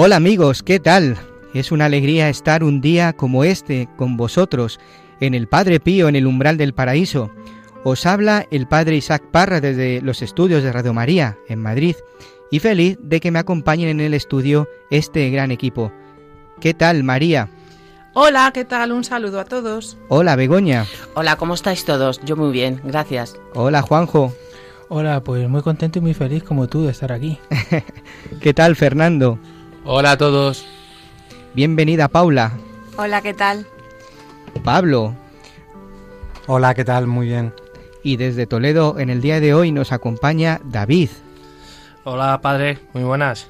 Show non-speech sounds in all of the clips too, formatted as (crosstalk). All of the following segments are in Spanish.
Hola amigos, ¿qué tal? Es una alegría estar un día como este con vosotros en el Padre Pío en el umbral del paraíso. Os habla el Padre Isaac Parra desde los estudios de Radio María en Madrid y feliz de que me acompañen en el estudio este gran equipo. ¿Qué tal María? Hola, ¿qué tal? Un saludo a todos. Hola Begoña. Hola, ¿cómo estáis todos? Yo muy bien, gracias. Hola Juanjo. Hola, pues muy contento y muy feliz como tú de estar aquí. (laughs) ¿Qué tal Fernando? Hola a todos. Bienvenida Paula. Hola, ¿qué tal? Pablo. Hola, ¿qué tal? Muy bien. Y desde Toledo en el día de hoy nos acompaña David. Hola padre, muy buenas.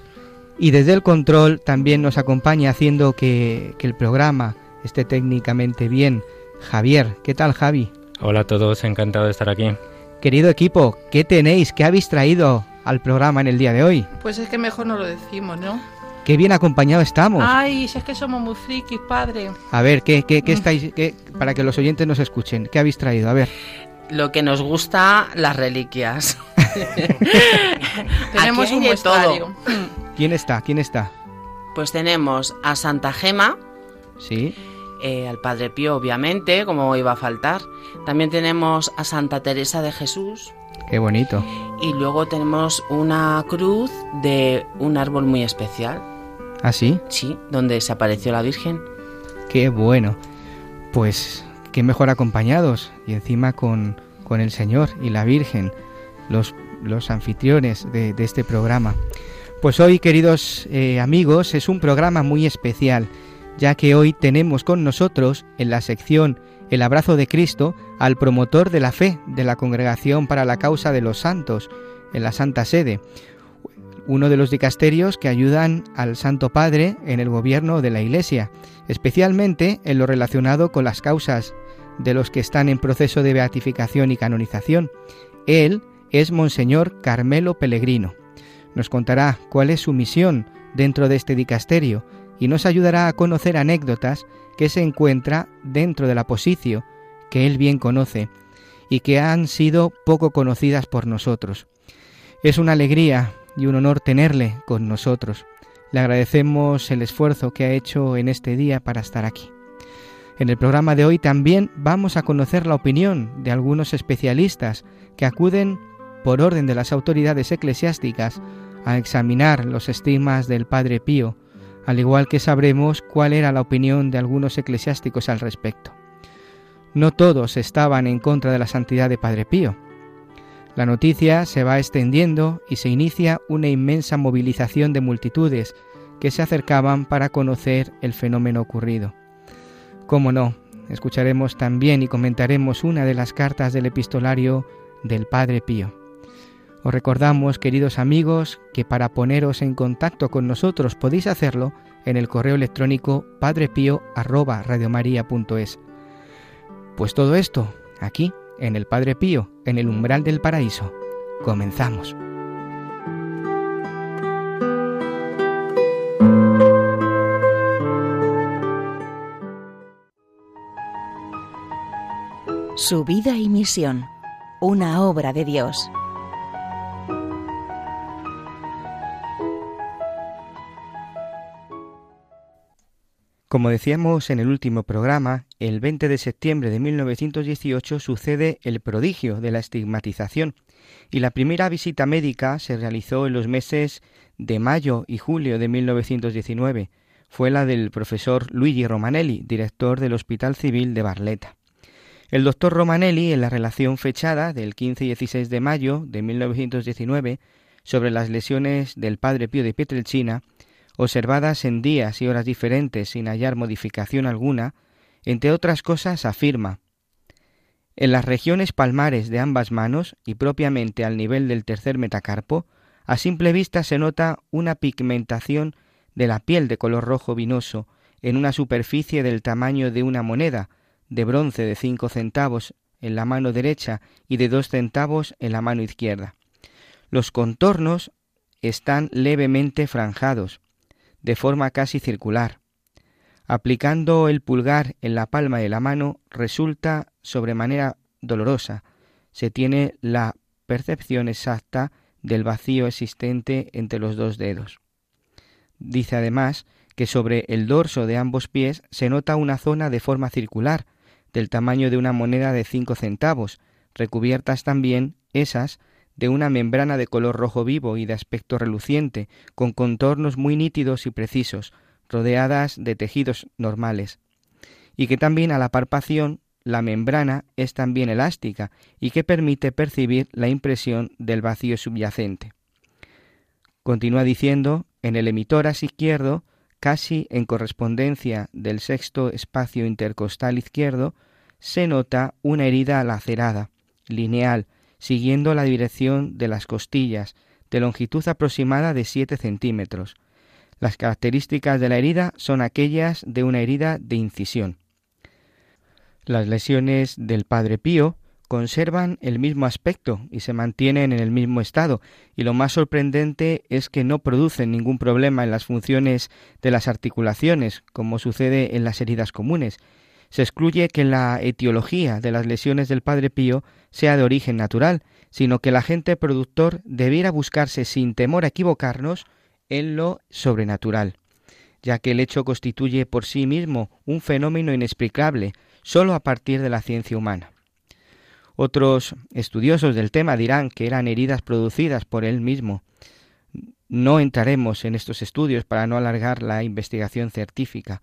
Y desde el control también nos acompaña haciendo que, que el programa esté técnicamente bien Javier. ¿Qué tal Javi? Hola a todos, encantado de estar aquí. Querido equipo, ¿qué tenéis? ¿Qué habéis traído al programa en el día de hoy? Pues es que mejor no lo decimos, ¿no? Qué bien acompañado estamos. Ay, si es que somos muy frikis, padre. A ver, ¿qué, qué, qué estáis, qué, para que los oyentes nos escuchen? ¿Qué habéis traído? A ver. Lo que nos gusta, las reliquias. (laughs) Tenemos un muestrario. ¿Quién está? ¿Quién está? Pues tenemos a Santa Gema, Sí. eh, al Padre Pío, obviamente, como iba a faltar. También tenemos a Santa Teresa de Jesús. Qué bonito. Y luego tenemos una cruz de un árbol muy especial. ¿Ah, sí? Sí, donde se apareció la Virgen. Qué bueno. Pues qué mejor acompañados y encima con, con el Señor y la Virgen, los, los anfitriones de, de este programa. Pues hoy, queridos eh, amigos, es un programa muy especial, ya que hoy tenemos con nosotros en la sección El abrazo de Cristo al promotor de la fe de la Congregación para la Causa de los Santos en la Santa Sede, uno de los dicasterios que ayudan al Santo Padre en el gobierno de la Iglesia, especialmente en lo relacionado con las causas de los que están en proceso de beatificación y canonización. Él es Monseñor Carmelo Pellegrino. Nos contará cuál es su misión dentro de este dicasterio y nos ayudará a conocer anécdotas que se encuentra dentro del aposicio que él bien conoce y que han sido poco conocidas por nosotros. Es una alegría y un honor tenerle con nosotros. Le agradecemos el esfuerzo que ha hecho en este día para estar aquí. En el programa de hoy también vamos a conocer la opinión de algunos especialistas que acuden por orden de las autoridades eclesiásticas a examinar los estigmas del Padre Pío, al igual que sabremos cuál era la opinión de algunos eclesiásticos al respecto. No todos estaban en contra de la santidad de Padre Pío. La noticia se va extendiendo y se inicia una inmensa movilización de multitudes que se acercaban para conocer el fenómeno ocurrido. Cómo no, escucharemos también y comentaremos una de las cartas del epistolario del Padre Pío. Os recordamos, queridos amigos, que para poneros en contacto con nosotros podéis hacerlo en el correo electrónico padrepío@radiomaria.es. Pues todo esto aquí en el Padre Pío, en el umbral del paraíso. Comenzamos. Su vida y misión, una obra de Dios. Como decíamos en el último programa, el 20 de septiembre de 1918 sucede el prodigio de la estigmatización y la primera visita médica se realizó en los meses de mayo y julio de 1919. Fue la del profesor Luigi Romanelli, director del Hospital Civil de Barletta. El doctor Romanelli, en la relación fechada del 15 y 16 de mayo de 1919 sobre las lesiones del padre Pío de Pietrelcina, observadas en días y horas diferentes sin hallar modificación alguna, entre otras cosas afirma En las regiones palmares de ambas manos y propiamente al nivel del tercer metacarpo, a simple vista se nota una pigmentación de la piel de color rojo vinoso en una superficie del tamaño de una moneda de bronce de cinco centavos en la mano derecha y de dos centavos en la mano izquierda. Los contornos están levemente franjados, de forma casi circular. Aplicando el pulgar en la palma de la mano resulta sobremanera dolorosa. Se tiene la percepción exacta del vacío existente entre los dos dedos. Dice además que sobre el dorso de ambos pies se nota una zona de forma circular, del tamaño de una moneda de cinco centavos, recubiertas también esas de una membrana de color rojo vivo y de aspecto reluciente, con contornos muy nítidos y precisos, rodeadas de tejidos normales, y que también a la palpación la membrana es también elástica y que permite percibir la impresión del vacío subyacente. Continúa diciendo, en el emitoras izquierdo, casi en correspondencia del sexto espacio intercostal izquierdo, se nota una herida lacerada, lineal, siguiendo la dirección de las costillas, de longitud aproximada de 7 centímetros. Las características de la herida son aquellas de una herida de incisión. Las lesiones del Padre Pío conservan el mismo aspecto y se mantienen en el mismo estado, y lo más sorprendente es que no producen ningún problema en las funciones de las articulaciones, como sucede en las heridas comunes, se excluye que la etiología de las lesiones del Padre Pío sea de origen natural, sino que el agente productor debiera buscarse sin temor a equivocarnos en lo sobrenatural, ya que el hecho constituye por sí mismo un fenómeno inexplicable sólo a partir de la ciencia humana. Otros estudiosos del tema dirán que eran heridas producidas por él mismo. No entraremos en estos estudios para no alargar la investigación científica,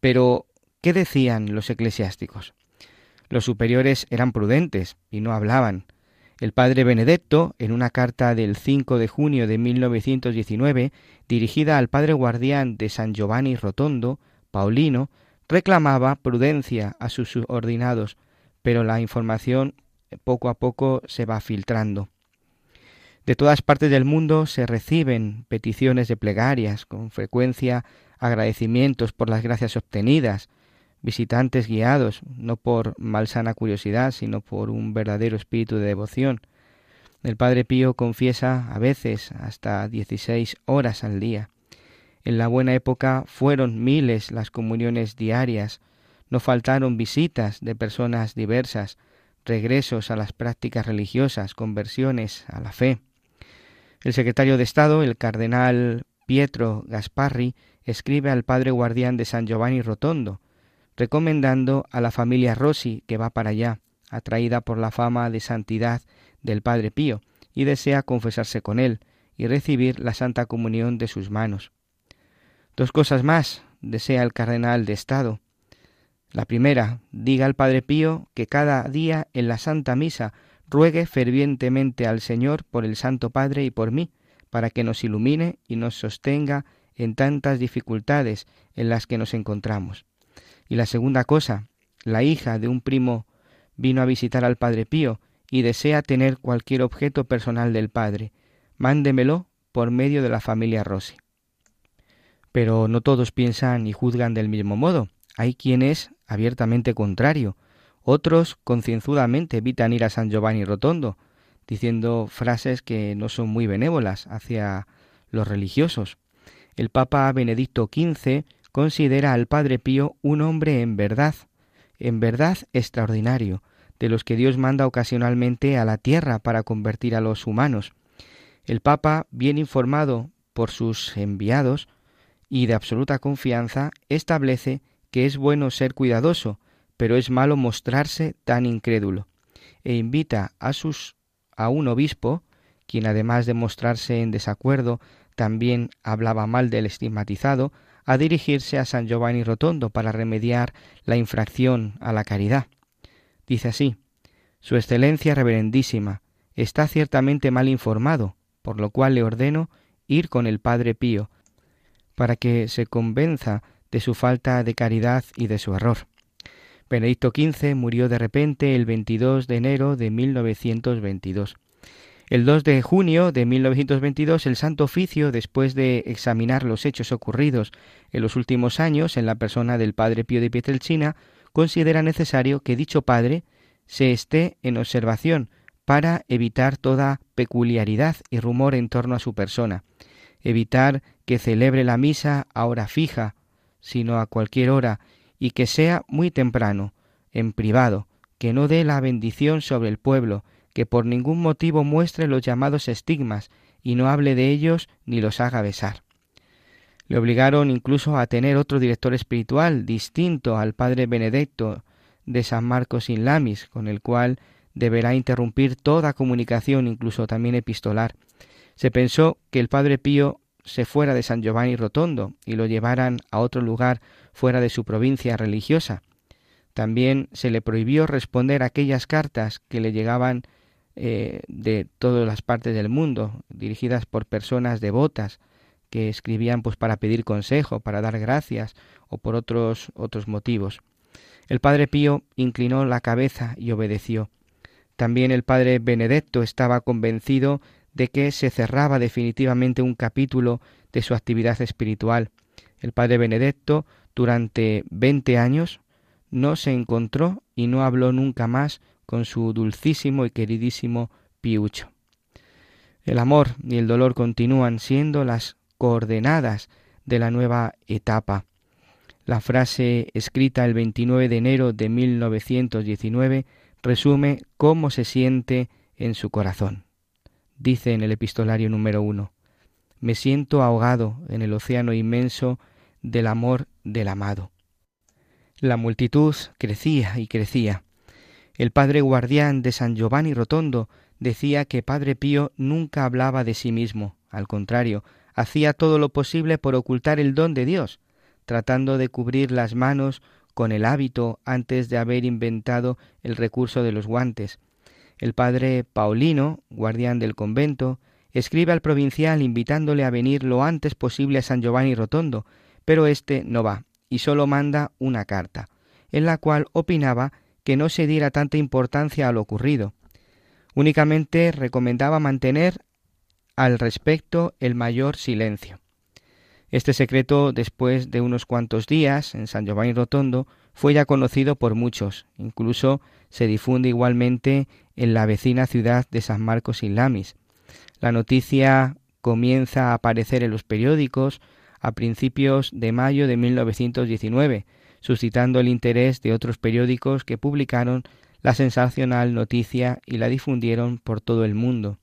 pero ¿Qué decían los eclesiásticos? Los superiores eran prudentes y no hablaban. El padre Benedetto, en una carta del 5 de junio de 1919, dirigida al padre guardián de San Giovanni Rotondo, Paulino, reclamaba prudencia a sus subordinados, pero la información poco a poco se va filtrando. De todas partes del mundo se reciben peticiones de plegarias, con frecuencia agradecimientos por las gracias obtenidas, visitantes guiados, no por malsana curiosidad, sino por un verdadero espíritu de devoción. El Padre Pío confiesa a veces hasta dieciséis horas al día. En la buena época fueron miles las comuniones diarias, no faltaron visitas de personas diversas, regresos a las prácticas religiosas, conversiones a la fe. El secretario de Estado, el cardenal Pietro Gasparri, escribe al padre guardián de San Giovanni Rotondo, recomendando a la familia Rossi que va para allá, atraída por la fama de santidad del Padre Pío, y desea confesarse con él y recibir la Santa Comunión de sus manos. Dos cosas más desea el cardenal de Estado. La primera, diga al Padre Pío que cada día en la Santa Misa ruegue fervientemente al Señor por el Santo Padre y por mí, para que nos ilumine y nos sostenga en tantas dificultades en las que nos encontramos. Y la segunda cosa, la hija de un primo vino a visitar al Padre Pío y desea tener cualquier objeto personal del Padre. Mándemelo por medio de la familia Rossi. Pero no todos piensan y juzgan del mismo modo. Hay quienes abiertamente contrario. Otros concienzudamente evitan ir a San Giovanni Rotondo, diciendo frases que no son muy benévolas hacia los religiosos. El Papa Benedicto XV considera al Padre Pío un hombre en verdad, en verdad extraordinario, de los que Dios manda ocasionalmente a la tierra para convertir a los humanos. El Papa, bien informado por sus enviados, y de absoluta confianza, establece que es bueno ser cuidadoso, pero es malo mostrarse tan incrédulo, e invita a sus a un obispo, quien además de mostrarse en desacuerdo, también hablaba mal del estigmatizado, a dirigirse a San Giovanni Rotondo para remediar la infracción a la caridad. Dice así, Su Excelencia Reverendísima está ciertamente mal informado, por lo cual le ordeno ir con el Padre Pío, para que se convenza de su falta de caridad y de su error. Benedicto XV murió de repente el 22 de enero de 1922. El 2 de junio de 1922 el Santo Oficio, después de examinar los hechos ocurridos en los últimos años en la persona del Padre Pío de Pietrelcina, considera necesario que dicho Padre se esté en observación para evitar toda peculiaridad y rumor en torno a su persona, evitar que celebre la misa a hora fija, sino a cualquier hora, y que sea muy temprano, en privado, que no dé la bendición sobre el pueblo, que por ningún motivo muestre los llamados estigmas, y no hable de ellos ni los haga besar. Le obligaron incluso a tener otro director espiritual distinto al padre Benedetto de San Marcos in Lamis, con el cual deberá interrumpir toda comunicación, incluso también epistolar. Se pensó que el padre Pío se fuera de San Giovanni Rotondo y lo llevaran a otro lugar fuera de su provincia religiosa. También se le prohibió responder aquellas cartas que le llegaban eh, de todas las partes del mundo, dirigidas por personas devotas que escribían pues para pedir consejo, para dar gracias o por otros otros motivos. El padre Pío inclinó la cabeza y obedeció. También el padre Benedetto estaba convencido de que se cerraba definitivamente un capítulo de su actividad espiritual. El padre Benedetto, durante veinte años, no se encontró y no habló nunca más con su dulcísimo y queridísimo Piucho. El amor y el dolor continúan siendo las coordenadas de la nueva etapa. La frase escrita el 29 de enero de 1919 resume cómo se siente en su corazón. Dice en el epistolario número uno, me siento ahogado en el océano inmenso del amor del amado. La multitud crecía y crecía. El padre guardián de San Giovanni Rotondo decía que Padre Pío nunca hablaba de sí mismo, al contrario, hacía todo lo posible por ocultar el don de Dios, tratando de cubrir las manos con el hábito antes de haber inventado el recurso de los guantes. El padre Paulino, guardián del convento, escribe al provincial invitándole a venir lo antes posible a San Giovanni Rotondo, pero éste no va y solo manda una carta, en la cual opinaba que no se diera tanta importancia a lo ocurrido. Únicamente recomendaba mantener al respecto el mayor silencio. Este secreto, después de unos cuantos días en San Giovanni Rotondo, fue ya conocido por muchos, incluso se difunde igualmente en la vecina ciudad de San Marcos in Lamis. La noticia comienza a aparecer en los periódicos a principios de mayo de 1919, suscitando el interés de otros periódicos que publicaron la sensacional noticia y la difundieron por todo el mundo.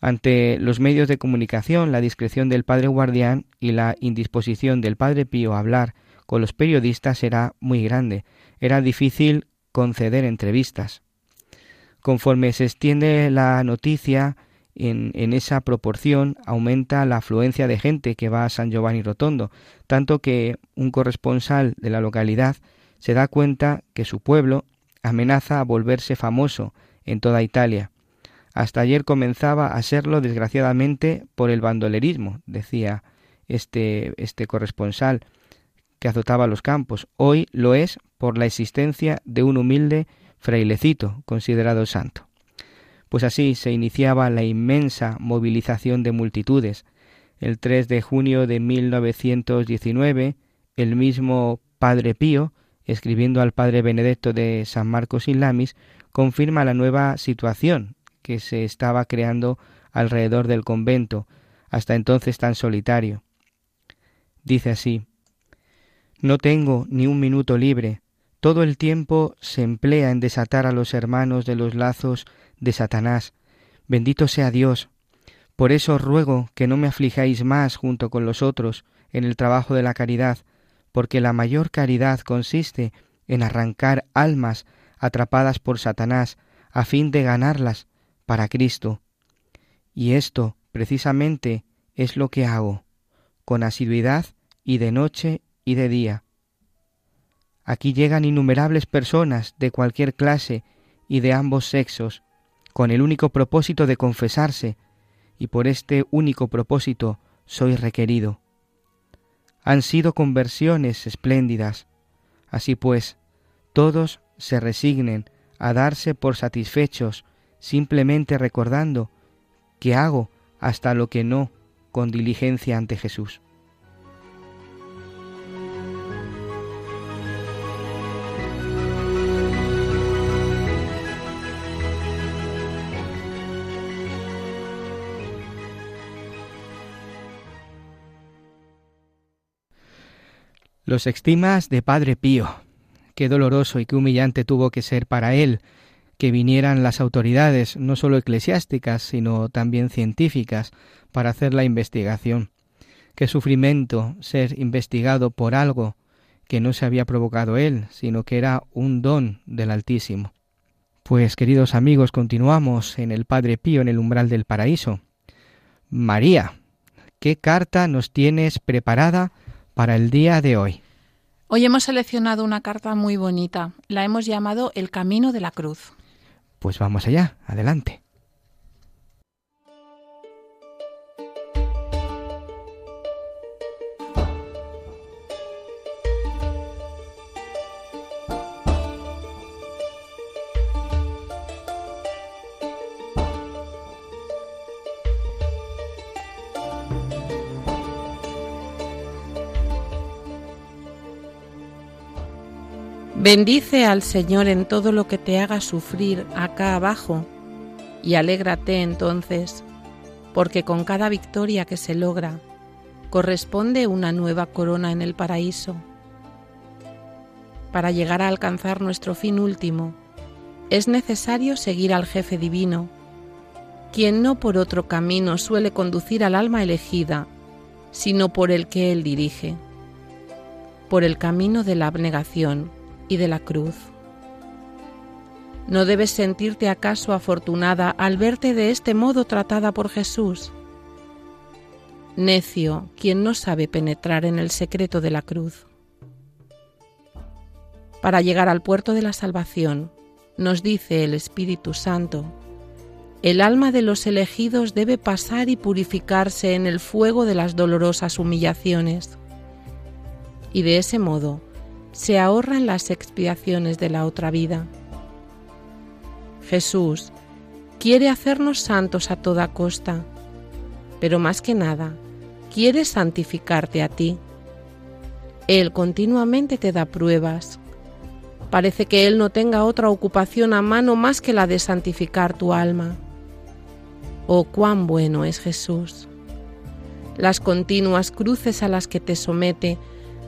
Ante los medios de comunicación, la discreción del padre guardián y la indisposición del padre Pío a hablar con los periodistas era muy grande. Era difícil conceder entrevistas. Conforme se extiende la noticia en, esa proporción, aumenta la afluencia de gente que va a San Giovanni Rotondo, tanto que un corresponsal de la localidad se da cuenta que su pueblo amenaza a volverse famoso en toda Italia. Hasta ayer comenzaba a serlo, desgraciadamente, por el bandolerismo, decía este, este corresponsal que azotaba los campos. Hoy lo es por la existencia de un humilde frailecito considerado santo. Pues así se iniciaba la inmensa movilización de multitudes. El 3 de junio de 1919, el mismo Padre Pío, escribiendo al Padre Benedetto de San Marcos in Lamis, confirma la nueva situación que se estaba creando alrededor del convento, hasta entonces tan solitario. Dice así, No tengo ni un minuto libre, todo el tiempo se emplea en desatar a los hermanos de los lazos de Satanás. Bendito sea Dios, Por eso os ruego que no me aflijáis más junto con los otros en el trabajo de la caridad, porque la mayor caridad consiste en arrancar almas atrapadas por Satanás a fin de ganarlas para Cristo. Y esto, precisamente, es lo que hago, con asiduidad y de noche y de día. Aquí llegan innumerables personas de cualquier clase y de ambos sexos, con el único propósito de confesarse, y por este único propósito soy requerido. Han sido conversiones espléndidas. Así pues, todos se resignen a darse por satisfechos simplemente recordando que hago hasta lo que no con diligencia ante Jesús. Los estimas de Padre Pío. Qué doloroso y qué humillante tuvo que ser para él que vinieran las autoridades, no solo eclesiásticas, sino también científicas, para hacer la investigación. Qué sufrimiento ser investigado por algo que no se había provocado él, sino que era un don del Altísimo. Pues queridos amigos, continuamos en el Padre Pío en el umbral del paraíso. María, ¿qué carta nos tienes preparada para el día de hoy? Hoy hemos seleccionado una carta muy bonita. La hemos llamado El Camino de la Cruz. Pues vamos allá, adelante. Bendice al Señor en todo lo que te haga sufrir acá abajo y alégrate entonces, porque con cada victoria que se logra corresponde una nueva corona en el paraíso. Para llegar a alcanzar nuestro fin último, es necesario seguir al jefe divino, quien no por otro camino suele conducir al alma elegida, sino por el que él dirige, por el camino de la abnegación y de la cruz. ¿No debes sentirte acaso afortunada al verte de este modo tratada por Jesús? Necio, quien no sabe penetrar en el secreto de la cruz. Para llegar al puerto de la salvación, nos dice el Espíritu Santo, el alma de los elegidos debe pasar y purificarse en el fuego de las dolorosas humillaciones. Y de ese modo, se ahorran las expiaciones de la otra vida. Jesús quiere hacernos santos a toda costa, pero más que nada, quiere santificarte a ti. Él continuamente te da pruebas. Parece que Él no tenga otra ocupación a mano más que la de santificar tu alma. Oh, cuán bueno es Jesús. Las continuas cruces a las que te somete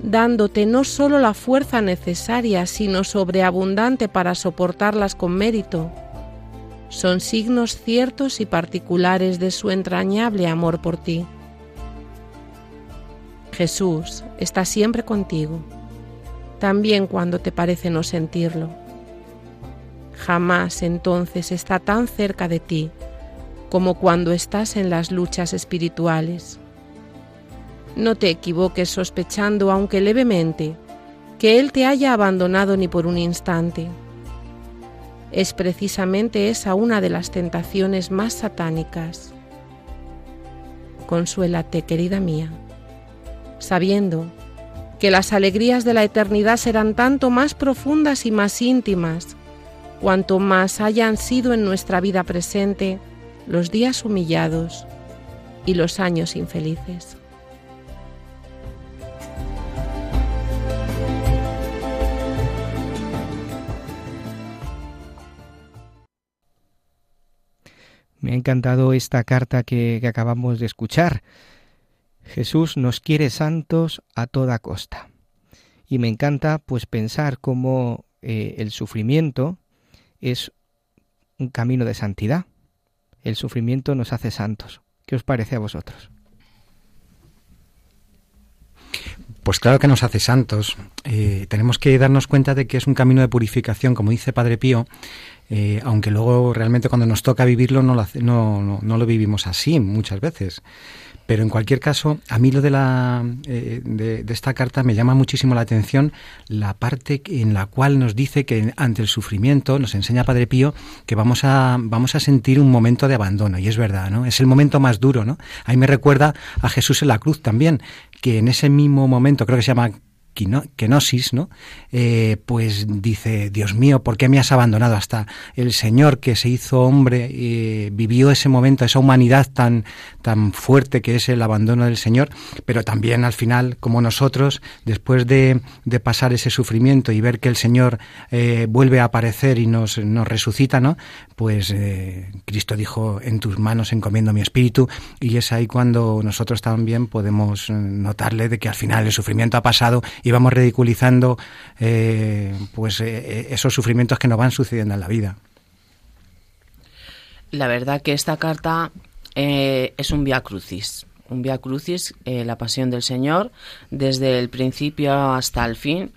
dándote no sólo la fuerza necesaria, sino sobreabundante para soportarlas con mérito. Son signos ciertos y particulares de su entrañable amor por ti. Jesús está siempre contigo, también cuando te parece no sentirlo. Jamás entonces está tan cerca de ti como cuando estás en las luchas espirituales. No te equivoques sospechando, aunque levemente, que Él te haya abandonado ni por un instante. Es precisamente esa una de las tentaciones más satánicas. Consuélate, querida mía, sabiendo que las alegrías de la eternidad serán tanto más profundas y más íntimas, cuanto más hayan sido en nuestra vida presente los días humillados y los años infelices. Me ha encantado esta carta que, acabamos de escuchar. Jesús nos quiere santos a toda costa. Y me encanta pues pensar cómo eh, el sufrimiento es un camino de santidad. El sufrimiento nos hace santos. ¿Qué os parece a vosotros? Pues claro que nos hace santos. Eh, tenemos que darnos cuenta de que es un camino de purificación, como dice Padre Pío, eh, aunque luego realmente cuando nos toca vivirlo no lo, no, no, lo vivimos así muchas veces. Pero en cualquier caso, a mí lo de, la, eh, de, esta carta me llama muchísimo la atención la parte en la cual nos dice que ante el sufrimiento, nos enseña Padre Pío, que vamos a, vamos a sentir un momento de abandono. Y es verdad, ¿no? Es el momento más duro, ¿no? Ahí me recuerda a Jesús en la cruz también, que en ese mismo momento, creo que se llama kenosis, ¿no? Eh, pues dice, Dios mío, ¿por qué me has abandonado? Hasta el Señor que se hizo hombre eh, vivió ese momento, esa humanidad tan, tan fuerte que es el abandono del Señor, pero también al final, como nosotros, después de, de pasar ese sufrimiento y ver que el Señor eh, vuelve a aparecer y nos, nos resucita, ¿no? Pues Cristo dijo, en tus manos encomiendo mi espíritu, y es ahí cuando nosotros también podemos notarle de que al final el sufrimiento ha pasado y vamos ridiculizando eh, pues eh, esos sufrimientos que nos van sucediendo en la vida. La verdad que esta carta eh, es un via crucis, un via crucis, la pasión del Señor, desde el principio hasta el fin.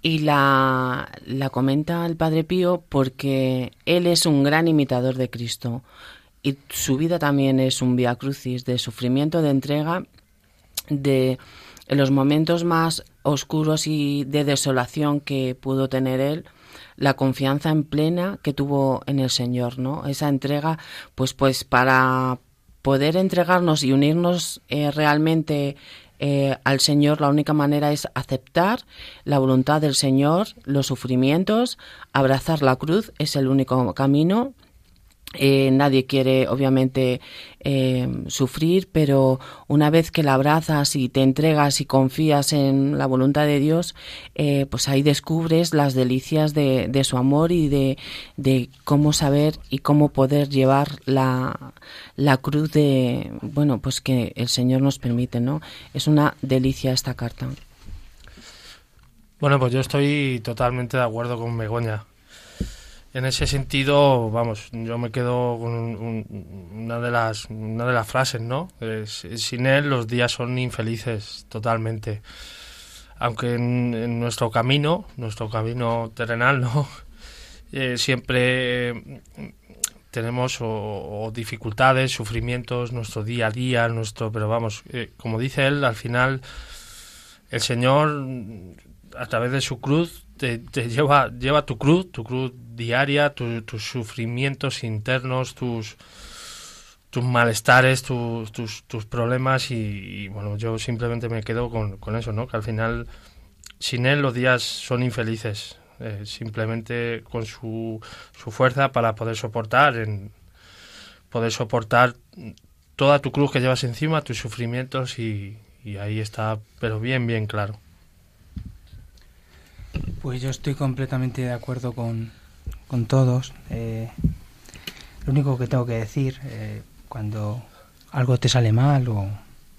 Y la, la comenta el Padre Pío porque él es un gran imitador de Cristo y su vida también es un via crucis de sufrimiento, de entrega, de en los momentos más oscuros y de desolación que pudo tener él, la confianza en plena que tuvo en el Señor, ¿no? Esa entrega, pues, pues para poder entregarnos y unirnos eh, realmente eh, al Señor, la única manera es aceptar la voluntad del Señor, los sufrimientos, abrazar la cruz, es el único camino eh, nadie quiere, obviamente, eh, sufrir, pero una vez que la abrazas y te entregas y confías en la voluntad de Dios, eh, pues ahí descubres las delicias de, de su amor y de, de, cómo saber y cómo poder llevar la, la cruz de, bueno, pues que el Señor nos permite, ¿no? Es una delicia esta carta. Bueno, pues yo estoy totalmente de acuerdo con Begoña en ese sentido, vamos, yo me quedo con una de las una de las frases, ¿no? sin él los días son infelices totalmente. Aunque en, nuestro camino, nuestro camino terrenal, ¿no? (laughs) Eh, siempre tenemos o, dificultades, sufrimientos, nuestro día a día, nuestro, pero vamos, eh, como dice él, al final el Señor a través de su cruz te, lleva, lleva tu cruz, tu cruz diaria, tus sufrimientos internos, tus, tus malestares, tus, tus, problemas y, bueno, yo simplemente me quedo con, con, eso, ¿no? Que al final sin él los días son infelices, eh, simplemente con su, su fuerza para poder soportar, en, poder soportar toda tu cruz que llevas encima, tus sufrimientos y, y ahí está, pero bien, bien claro. Pues yo estoy completamente de acuerdo con, con todos. Eh, lo único que tengo que decir, eh, cuando algo te sale mal o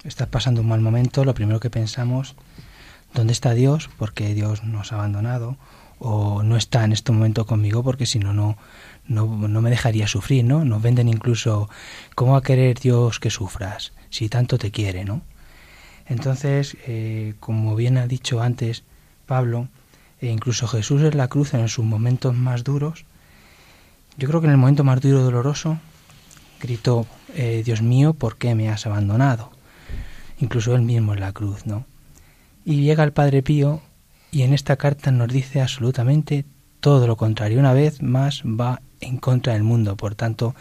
estás pasando un mal momento, lo primero que pensamos, ¿dónde está Dios? Porque Dios nos ha abandonado o no está en este momento conmigo porque si no, no, no, me dejaría sufrir, ¿no? Nos venden incluso, ¿cómo va a querer Dios que sufras si tanto te quiere, ¿no? Entonces, eh, como bien ha dicho antes Pablo, e incluso Jesús en la cruz en sus momentos más duros, yo creo que en el momento más duro y doloroso gritó, eh, Dios mío, ¿por qué me has abandonado? Incluso él mismo en la cruz, ¿no? Y llega el Padre Pío y en esta carta nos dice absolutamente todo lo contrario. Una vez más va en contra del mundo, por tanto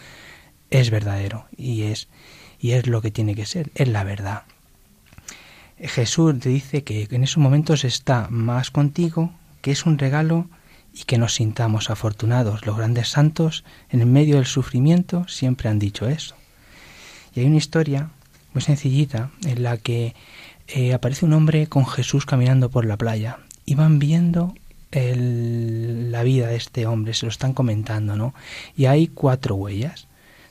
es verdadero y es y es lo que tiene que ser, es la verdad. Jesús te dice que en esos momentos está más contigo que es un regalo y que nos sintamos afortunados. Los grandes santos, en el medio del sufrimiento, siempre han dicho eso. Y hay una historia muy sencillita en la que eh, aparece un hombre con Jesús caminando por la playa y van viendo la vida de este hombre, se lo están comentando, ¿no? Y hay cuatro huellas,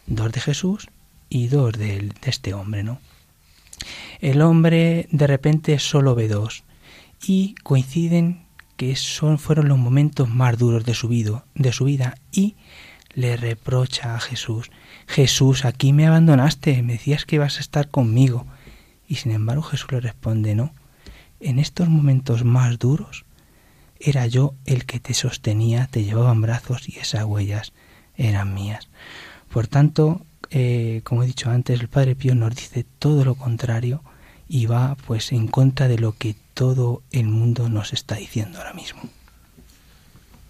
dos de Jesús y dos de, de este hombre, ¿no? El hombre de repente solo ve dos y coinciden que son, fueron los momentos más duros de su, vida, y le reprocha a Jesús, Jesús, aquí me abandonaste, me decías que ibas a estar conmigo. Y sin embargo Jesús le responde, no, en estos momentos más duros era yo el que te sostenía, te llevaba en brazos y esas huellas eran mías. Por tanto, eh, como he dicho antes, el Padre Pío nos dice todo lo contrario y va pues en contra de lo que todo el mundo nos está diciendo ahora mismo.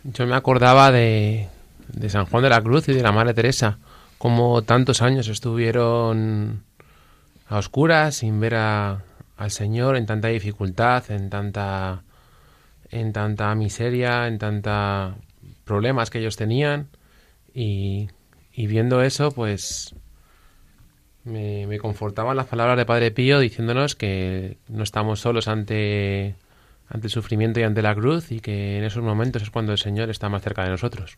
Yo me acordaba de, de San Juan de la Cruz y de la Madre Teresa, como tantos años estuvieron a oscuras, sin ver a, al Señor, en tanta dificultad, en tanta, en tanta miseria, en tanta problemas que ellos tenían, y, y viendo eso, pues me, confortaban las palabras de Padre Pío diciéndonos que no estamos solos ante, ante el sufrimiento y ante la cruz y que en esos momentos es cuando el Señor está más cerca de nosotros.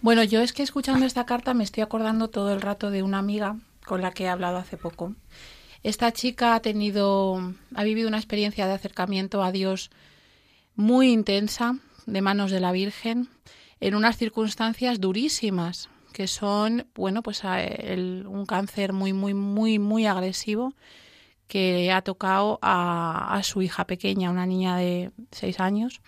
Bueno, yo es que escuchando esta carta me estoy acordando todo el rato de una amiga con la que he hablado hace poco. Esta chica ha tenido, ha vivido una experiencia de acercamiento a Dios muy intensa de manos de la Virgen en unas circunstancias durísimas que son, bueno, pues un cáncer muy, muy, muy, muy agresivo que ha tocado a, a su hija pequeña, una niña de seis años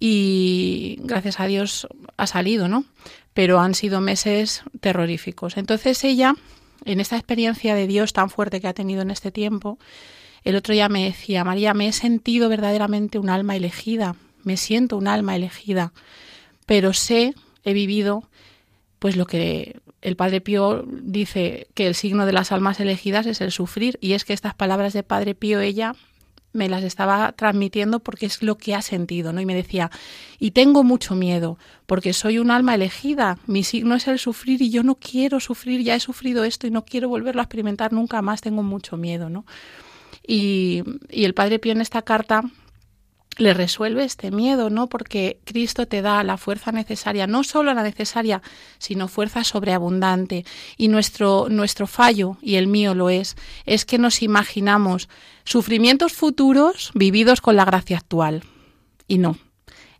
y gracias a Dios ha salido, ¿no? Pero han sido meses terroríficos. Entonces ella, en esta experiencia de Dios tan fuerte que ha tenido en este tiempo, el otro día me decía, María, me he sentido verdaderamente un alma elegida, me siento un alma elegida, pero sé, he vivido pues lo que el Padre Pío dice que el signo de las almas elegidas es el sufrir y es que estas palabras de Padre Pío ella me las estaba transmitiendo porque es lo que ha sentido, ¿no? Y me decía, y tengo mucho miedo, porque soy un alma elegida, mi signo es el sufrir y yo no quiero sufrir, ya he sufrido esto y no quiero volverlo a experimentar nunca más, tengo mucho miedo, ¿no? Y, y el Padre Pío en esta carta le resuelve este miedo, ¿no? Porque Cristo te da la fuerza necesaria, no solo la necesaria, sino fuerza sobreabundante. Y nuestro, nuestro fallo, y el mío lo es, es que nos imaginamos sufrimientos futuros vividos con la gracia actual. Y no.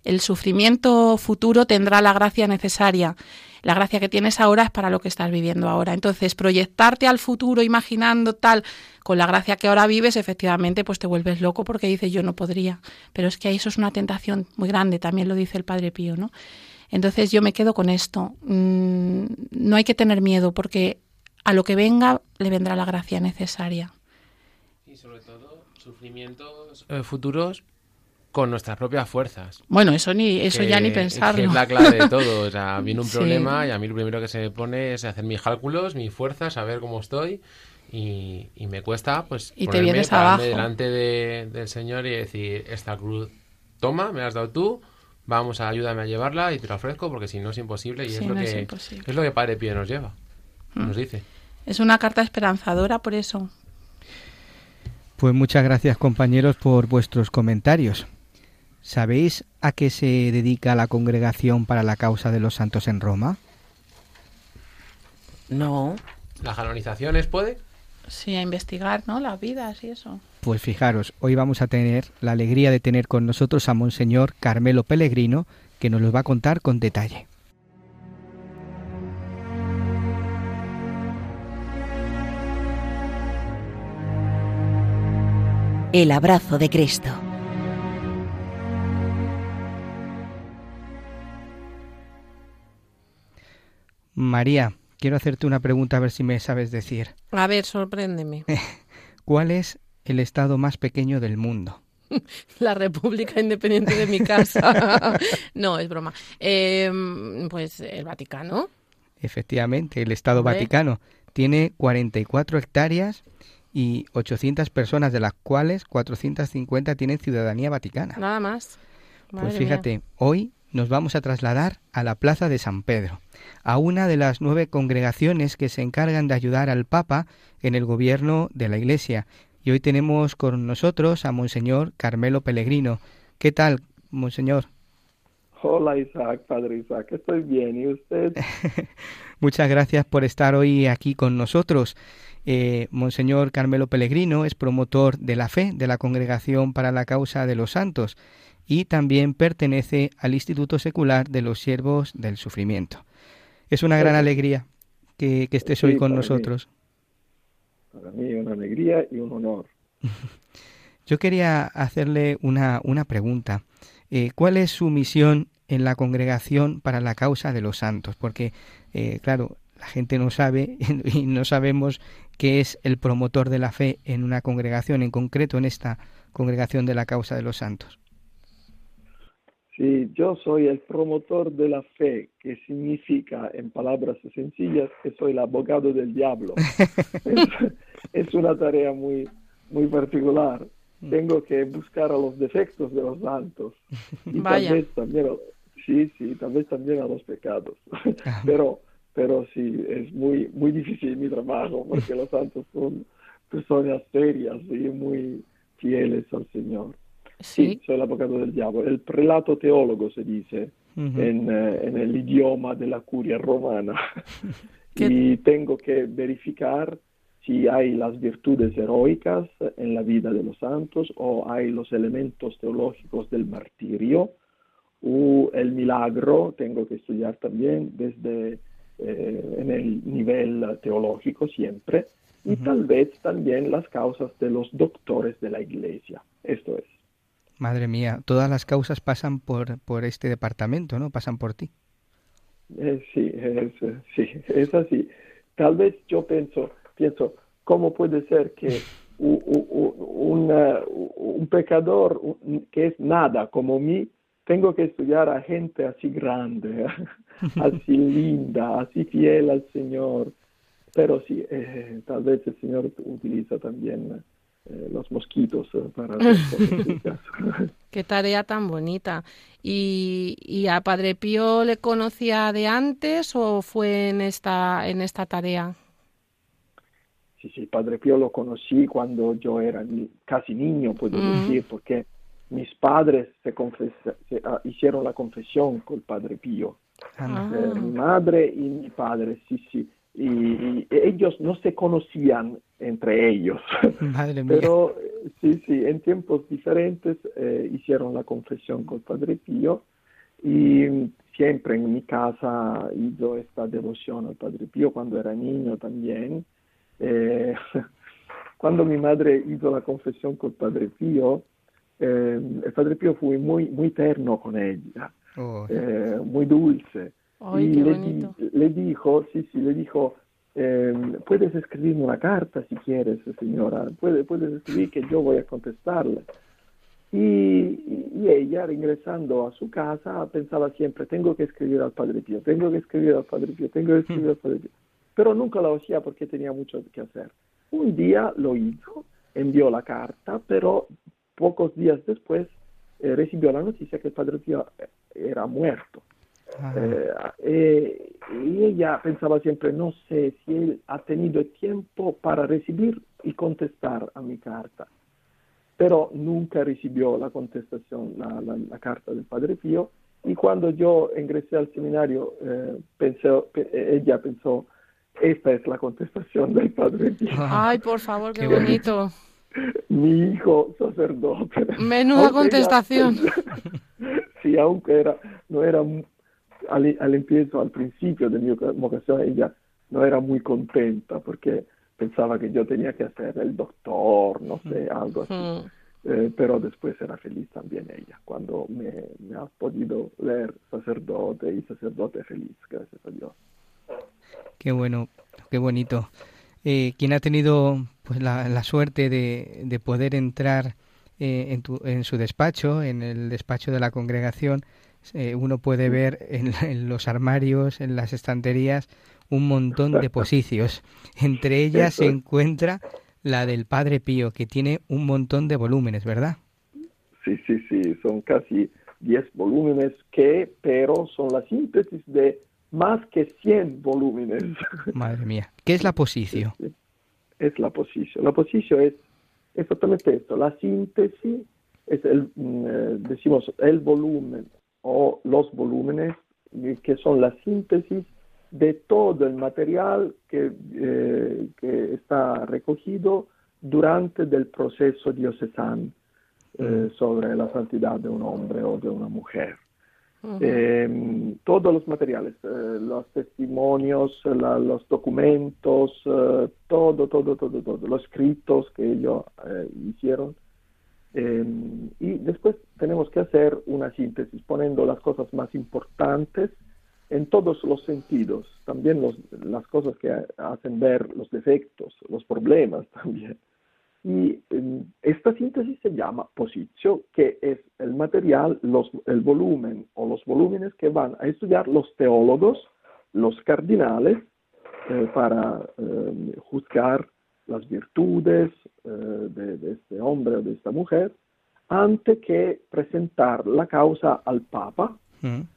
El sufrimiento futuro tendrá la gracia necesaria. La gracia que tienes ahora es para lo que estás viviendo ahora. Entonces, proyectarte al futuro imaginando tal, con la gracia que ahora vives, efectivamente, pues te vuelves loco porque dices yo no podría. Pero es que eso es una tentación muy grande, también lo dice el Padre Pío, ¿no? Entonces yo me quedo con esto. Mm, no hay que tener miedo porque a lo que venga le vendrá la gracia necesaria. Y sobre todo, sufrimientos eh, futuros con nuestras propias fuerzas. Bueno, eso ni eso ya ni pensarlo. es la clave de todo. O sea, viene un (laughs) problema y a mí lo primero que se me pone es hacer mis cálculos, mis fuerzas, saber cómo estoy y, me cuesta pues y te vienes abajo. delante del Señor y decir, esta cruz, toma, me has dado tú, vamos a ayúdame a llevarla y te la ofrezco porque si no es imposible y es, lo que, es, lo que Padre Pío nos lleva, mm. nos dice. Es una carta esperanzadora por eso. Pues muchas gracias compañeros por vuestros comentarios. ¿Sabéis a qué se dedica la Congregación para la Causa de los Santos en Roma? No. ¿Las canonizaciones puede? Sí, a investigar, ¿no? Las vidas y eso. Pues fijaros, hoy vamos a tener la alegría de tener con nosotros a Monseñor Carmelo Pellegrino, que nos lo va a contar con detalle. El abrazo de Cristo. María, quiero hacerte una pregunta a ver si me sabes decir. A ver, sorpréndeme. (laughs) ¿Cuál es el estado más pequeño del mundo? (laughs) La República Independiente de mi casa. (laughs) no, es broma. Em, pues el Vaticano. Efectivamente, el Estado Vaticano tiene 44 hectáreas y 800 personas, de las cuales 450 tienen ciudadanía vaticana. Nada más. pues fíjate, hoy nos vamos a trasladar a la Plaza de San Pedro, a una de las nueve congregaciones que se encargan de ayudar al Papa en el gobierno de la Iglesia. Y hoy tenemos con nosotros a Monseñor Carmelo Pellegrino. ¿Qué tal, Monseñor? Hola Isaac, Padre Isaac, estoy bien. ¿Y usted? (laughs) Muchas gracias por estar hoy aquí con nosotros. Eh, Monseñor Carmelo Pellegrino es promotor de la fe de la Congregación para la Causa de los Santos y también pertenece al Instituto Secular de los Siervos del Sufrimiento. Es una gran alegría que, estés hoy con nosotros. Para mí una alegría y un honor. (laughs) Yo quería hacerle una, una pregunta. Eh, ¿Cuál es su misión en la congregación para la causa de los santos? Porque, eh, claro, la gente no sabe (laughs) y no sabemos qué es el promotor de la fe en una congregación, en concreto en esta congregación de la causa de los santos. Sí, yo soy el promotor de la fe, que significa, en palabras sencillas, que soy el abogado del diablo. (laughs) es, una tarea muy, muy particular. Mm. Tengo que buscar a los defectos de los santos. (laughs) Y Vaya. tal vez también, sí, sí, tal vez también a los pecados. Ah. (laughs) pero, pero sí, es muy, muy difícil mi trabajo, porque los santos son personas serias y muy fieles al Señor. Soy el abogado del diablo. El prelato teólogo se dice en, eh, en, el idioma de la curia romana. (laughs) y tengo que verificar si hay las virtudes heroicas en la vida de los santos o hay los elementos teológicos del martirio o el milagro, tengo que estudiar también desde eh, en el nivel teológico siempre, y tal vez también las causas de los doctores de la iglesia. Esto es. Madre mía, todas las causas pasan por, por este departamento, ¿no? Pasan por ti. Eh, sí, es, sí, es así. Tal vez yo pienso, pienso, ¿cómo puede ser que un, pecador que es nada como mí, tengo que estudiar a gente así grande, (laughs) así linda, así fiel al Señor? Pero sí, eh, tal vez el Señor utiliza también eh, los mosquitos eh, para (laughs) Qué tarea tan bonita. ¿Y, ¿Y, a Padre Pío le conocía de antes o fue en esta, en esta tarea? Sí, sí, Padre Pío lo conocí cuando yo era casi niño, puedo mm. decir, porque mis padres se, ah, hicieron la confesión con Padre Pío. Ah. Eh, mi madre y mi padre, sí, sí y, ellos no se conocían entre ellos. (laughs) Pero sí, sí, en tiempos diferentes eh, hicieron la confesión con Padre Pío y siempre en mi casa hizo esta devoción al Padre Pío cuando era niño también. Eh, (laughs) cuando mi madre hizo la confesión con Padre Pío, eh, el Padre Pío fue muy, muy terno con ella, oh. muy dulce y le, dijo, sí, sí, le dijo, em, puedes escribirme una carta si quieres, señora, puedes, puedes escribir que yo voy a contestarle. Y, y, ella, regresando a su casa, pensaba siempre, tengo que escribir al Padre Pío, tengo que escribir al Padre Pío, tengo que escribir al Padre Pío. Pero nunca lo hacía porque tenía mucho que hacer. Un día lo hizo, envió la carta, pero pocos días después eh, recibió la noticia que el Padre Pío eh, era muerto. Eh, eh, y ella pensaba siempre, no sé si él ha tenido tiempo para recibir y contestar a mi carta. Pero nunca recibió la contestación, la, carta del Padre Pío. Y cuando yo ingresé al seminario, eh, ella pensó, esta es la contestación del Padre Pío. Ay, por favor, qué bonito. Mi hijo sacerdote. Menuda contestación. (laughs) sí, aunque era, no era al, al empiezo, al principio de mi vocación, ella no era muy contenta porque pensaba que yo tenía que hacer el doctor, no sé, algo así. Eh, pero después era feliz también ella, cuando me, ha podido ver sacerdote y sacerdote feliz, gracias a Dios. Qué bueno, qué bonito. Eh, quien ha tenido pues la, la suerte de, de, poder entrar eh, en, tu, en su despacho, en el despacho de la congregación, eh, uno puede ver (laughs) en, los armarios, en las estanterías, un montón de posicios. Entre ellas se encuentra la del Padre Pío, que tiene un montón de volúmenes, ¿verdad? Sí, sí, sí, son casi 10 volúmenes que, pero son la síntesis de más que 100 volúmenes. (laughs) Madre mía, ¿qué es la posición? Es la posición. La posición es exactamente esto, la síntesis es el, mm, eh, decimos, el volumen o los volúmenes, que son la síntesis de todo el material que, eh, que está recogido durante el proceso diocesano. eh, sobre la santidad de un hombre o de una mujer. Em, todos los materiales, eh, los testimonios, los documentos, todo, todo, todo, todo, los escritos que ellos hicieron. Em, y después tenemos que hacer una síntesis poniendo las cosas más importantes en todos los sentidos, también las cosas que hacen ver los defectos, los problemas (laughs) también. Y em, esta síntesis se llama posicio, que es el material, los, el volumen o los volúmenes que van a estudiar los teólogos, los cardinales, eh, para em, juzgar las virtudes eh, de, este hombre o de esta mujer, antes que presentar la causa al Papa,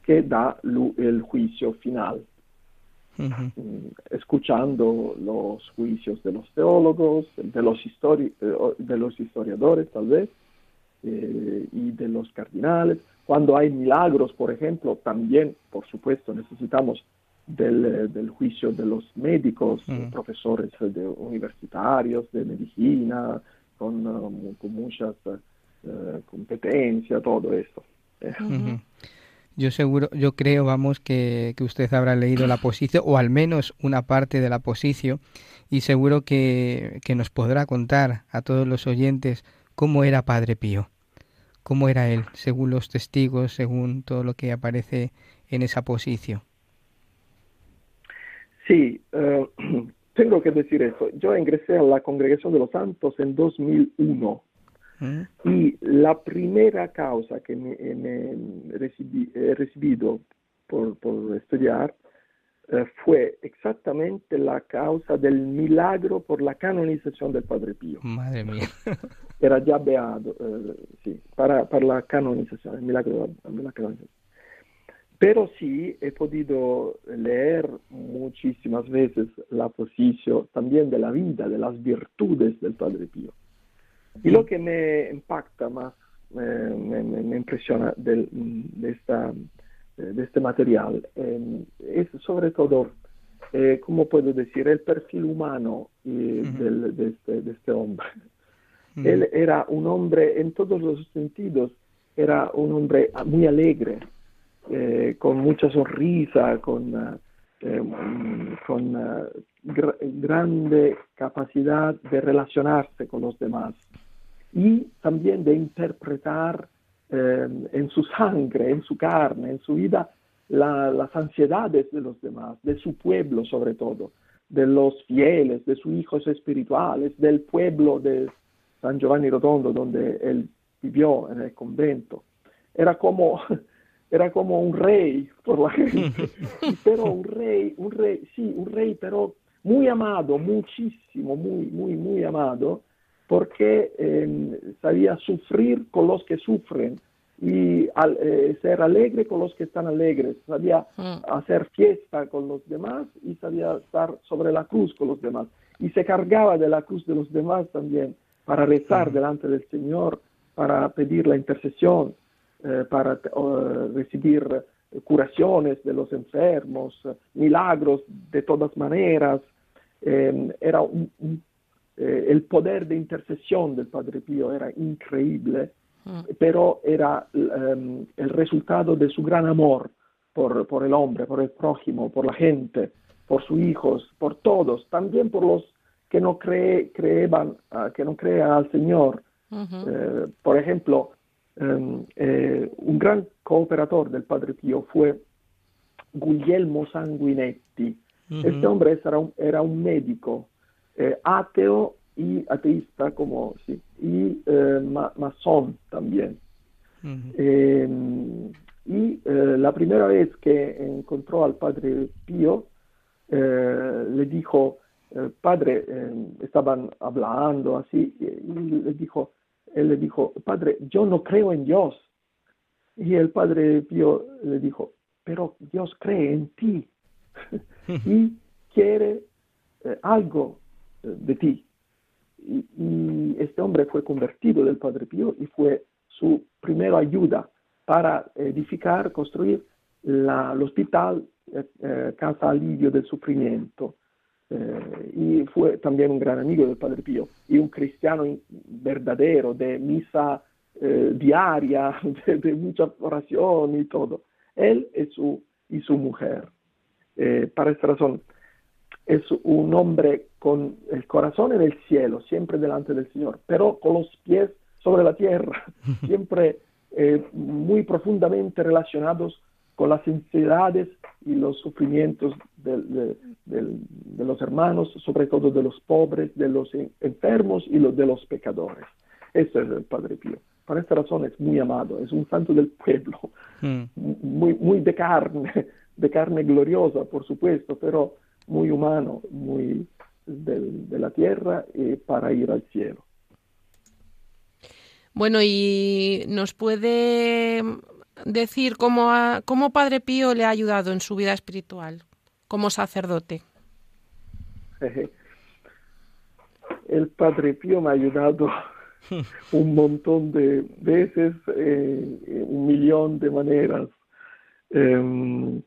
que da el juicio final. Mm, escuchando los juicios de los teólogos, de los, eh, de los historiadores tal vez, eh, y de los cardinales. Cuando hay milagros, por ejemplo, también, por supuesto, necesitamos del, eh, del juicio de los médicos, profesores de universitarios de medicina, con, con muchas competencias, todo eso. Yo seguro, yo creo, vamos, que, que, usted habrá leído la posición, o al menos una parte de la posición, y seguro que, que, nos podrá contar a todos los oyentes cómo era Padre Pío, cómo era él, según los testigos, según todo lo que aparece en esa posición. Sí, eh, (clears throat) tengo que decir eso. Yo ingresé a la Congregación de los Santos en 2001 y la primera causa que me, he recibido por, estudiar eh, fue exactamente la causa del milagro por la canonización del Padre Pío. Madre mía. Era ya beado, eh, sí, para, para, la canonización, el milagro de la canonización. Pero sí he podido leer muchísimas veces la posición también de la vida, de las virtudes del Padre Pío. Y lo que me impacta más, me, impresiona de, esta, de este material em, es sobre todo, eh, ¿cómo puedo decir?, el perfil humano eh, de, este, de, este, hombre. Él era un hombre en todos los sentidos, era un hombre muy alegre, eh, con mucha sonrisa, con, con grande capacidad de relacionarse con los demás y también de interpretar eh, en su sangre, en su carne, en su vida, las ansiedades de los demás, de su pueblo sobre todo, de los fieles, de sus hijos espirituales, del pueblo de San Giovanni Rotondo, donde él vivió en el convento. Era como, (laughs) era como un rey por la (laughs) gente, pero un rey, un rey, sí, un rey, pero muy amado, muchísimo, muy, muy, muy amado, porque em, sabía sufrir con los que sufren y eh, ser alegre con los que están alegres, sabía mm. hacer fiesta con los demás y sabía estar sobre la cruz con los demás. Y se cargaba de la cruz de los demás también para rezar mm. delante del Señor, para pedir la intercesión, eh, para recibir curaciones de los enfermos, milagros de todas maneras. Em, era un, eh, el poder de intercesión del Padre Pío era increíble, mm. pero era em, el resultado de su gran amor por, por, el hombre, por el prójimo, por la gente, por sus hijos, por todos, también por los que no cree, creeban, ah, que no crean al Señor. Eh, por ejemplo, em, eh, un gran cooperador del Padre Pío fue Guglielmo Sanguinetti. Este hombre era un, era un médico eh, ateo y ateísta como sí, y eh, masón también. Em, y eh, la primera vez que encontró al padre Pío, le dijo, padre, em, estaban hablando así, y le dijo, él le dijo, padre, yo no creo en Dios. Y el padre Pío le dijo, pero Dios cree en ti (laughs) y quiere algo de ti. Y, este hombre fue convertido del Padre Pío y fue su primera ayuda para edificar, construir la, el hospital eh, eh, Casa Alivio del Sufrimiento. Eh, y fue también un gran amigo del Padre Pío y un cristiano verdadero de misa eh, diaria, (laughs) de, mucha oración y todo. Él y su, y su mujer. Eh, para esta razón, es un hombre con el corazón en el cielo, siempre delante del Señor, pero con los pies sobre la tierra, (laughs) siempre eh, muy profundamente relacionados con las ansiedades y los sufrimientos de, los hermanos, sobre todo de los pobres, de los enfermos y los de los pecadores. Ese es el Padre Pío. Por esta razón es muy amado, es un santo del pueblo, mm. muy, muy de carne, de carne gloriosa, por supuesto, pero muy humano, muy de la tierra y para ir al cielo. Bueno, y nos puede decir cómo, cómo Padre Pío le ha ayudado en su vida espiritual como sacerdote. (laughs) El Padre Pío me ha ayudado (laughs) un montón de veces, eh, un millón de maneras. Em,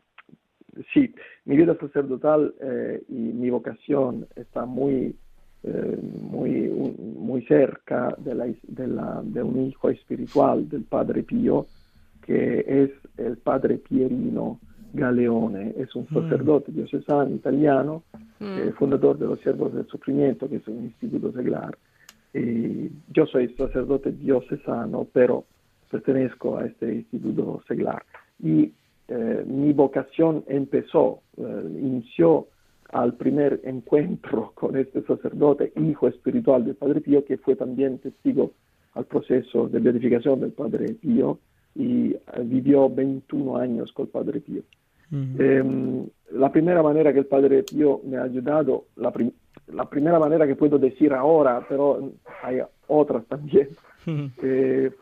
sí, mi vida sacerdotal eh, y mi vocación está muy, eh, muy, muy cerca de, la, de, la, de un hijo espiritual del Padre Pío, que es el Padre Pierino Galeone, es un mm. sacerdote diocesano italiano, mm. fundador de los Siervos del Sufrimiento, que es un instituto seglar. Y yo soy sacerdote diocesano, pero pertenezco a este instituto seglar. Y eh, mi vocación empezó, eh, inició al primer encuentro (laughs) con este sacerdote, hijo espiritual del Padre Pío, que fue también testigo al proceso de beatificación del Padre Pío y eh, vivió 21 años con el Padre Pío. Em, la primera manera que el Padre Pío me ha ayudado, la, la, primera manera que puedo decir ahora, pero hay otras también, (laughs)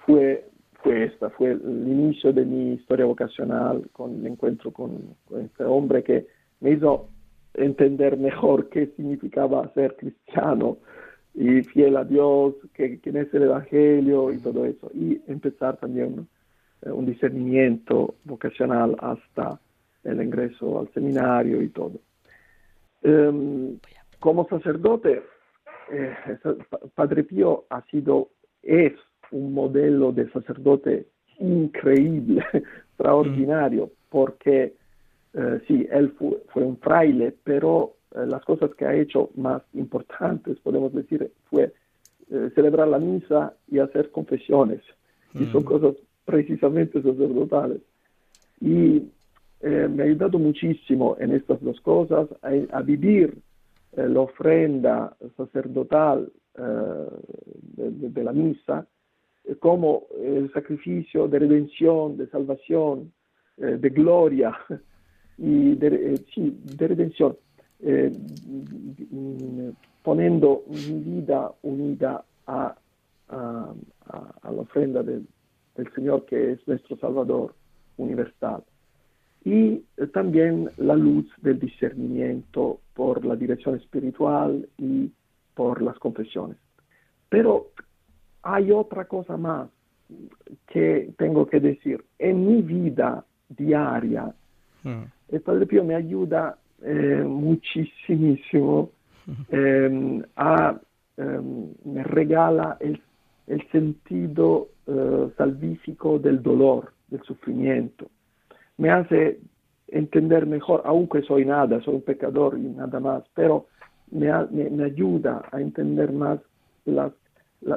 fue fue esta, fue el inicio de mi historia vocacional con el encuentro con, este hombre que me hizo entender mejor qué significaba ser cristiano y fiel a Dios, que, quién es el Evangelio y todo eso. Y empezar también eh, un discernimiento vocacional hasta el ingreso al seminario y todo. Em, como sacerdote, eh, Padre Pío ha sido, es un modelo de sacerdote increíble, (laughs) extraordinario, porque eh, sí, él fue, un fraile, pero eh, las cosas que ha hecho más importantes, podemos decir, fue eh, celebrar la misa y hacer confesiones, y son cosas precisamente sacerdotales. Y me ha ayudado muchísimo en estas dos cosas, a, vivir la ofrenda sacerdotal de, la misa eh, como el sacrificio de redención, de salvación, eh, de gloria (laughs) y de, eh, sí, de redención, poniendo mi vida unida a, a, la ofrenda del Señor que es nuestro Salvador universal. Y también la luz del discernimiento por la dirección espiritual y por las confesiones. Pero hay otra cosa más que tengo que decir. En mi vida diaria, mm. el Padre Pío me ayuda eh, muchísimo (laughs) em, a, em, me regala el, sentido eh, salvífico del dolor, del sufrimiento. Me hace entender mejor, aunque soy nada, soy un pecador y nada más, pero me, me ayuda a entender más las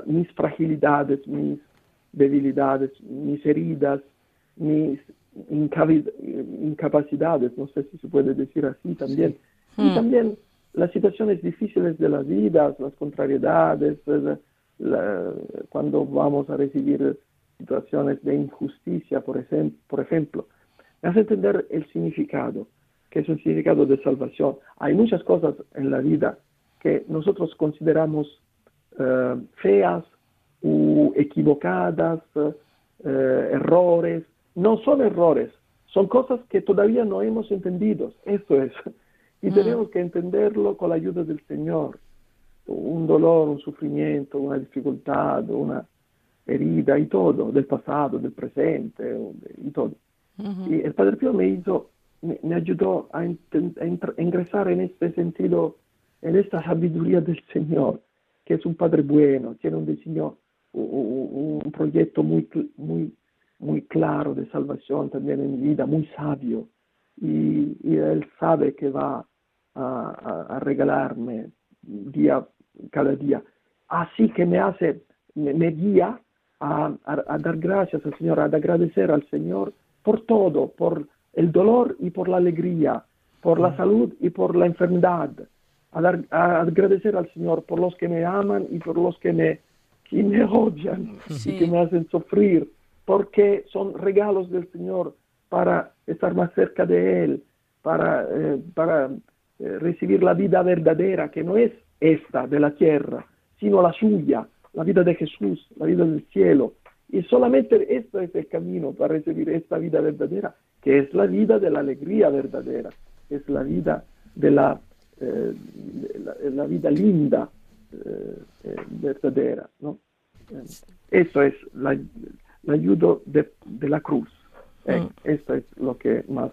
mis fragilidades, mis debilidades, mis heridas, mis incapacidades, no sé si se puede decir así también. Y hmm. también las situaciones difíciles de la vida, las contrariedades, cuando vamos a recibir situaciones de injusticia, por, ejemplo, por ejemplo, me hace entender el significado, que es un significado de salvación. Hay muchas cosas en la vida que nosotros consideramos eh, feas o equivocadas, eh, errores. No son errores, son cosas que todavía no hemos entendido. Eso es. Y mm. tenemos que entenderlo con la ayuda del Señor. Un dolor, un sufrimiento, una dificultad, una herida y todo, del pasado, del presente y todo. Y el Padre Pío me hizo, me, ayudó a, a ingresar en este sentido, en esta sabiduría del Señor que es un Padre bueno, tiene un diseño un proyecto muy, muy, muy claro de salvación también en mi vida, muy sabio. Y, Él sabe que va a, regalarme día, cada día. Así que me hace, me, guía a, a, dar gracias al Señor, a agradecer al Señor por todo, por el dolor y por la alegría, por la mm. salud y por la enfermedad. A, dar, a agradecer al Señor por los que me aman y por los que me, que me odian y que me hacen sufrir, porque son regalos del Señor para estar más cerca de Él, para, eh, para eh, recibir la vida verdadera, que no es esta de la tierra, sino la suya, la vida de Jesús, la vida del cielo. Y solamente esto es el camino para recibir esta vida verdadera, que es la vida de la alegría verdadera, es la vida de la, eh, la, vida linda, eh, verdadera. ¿no? Eso es la, ayuda de, de, la cruz. Mm. Esto es lo que más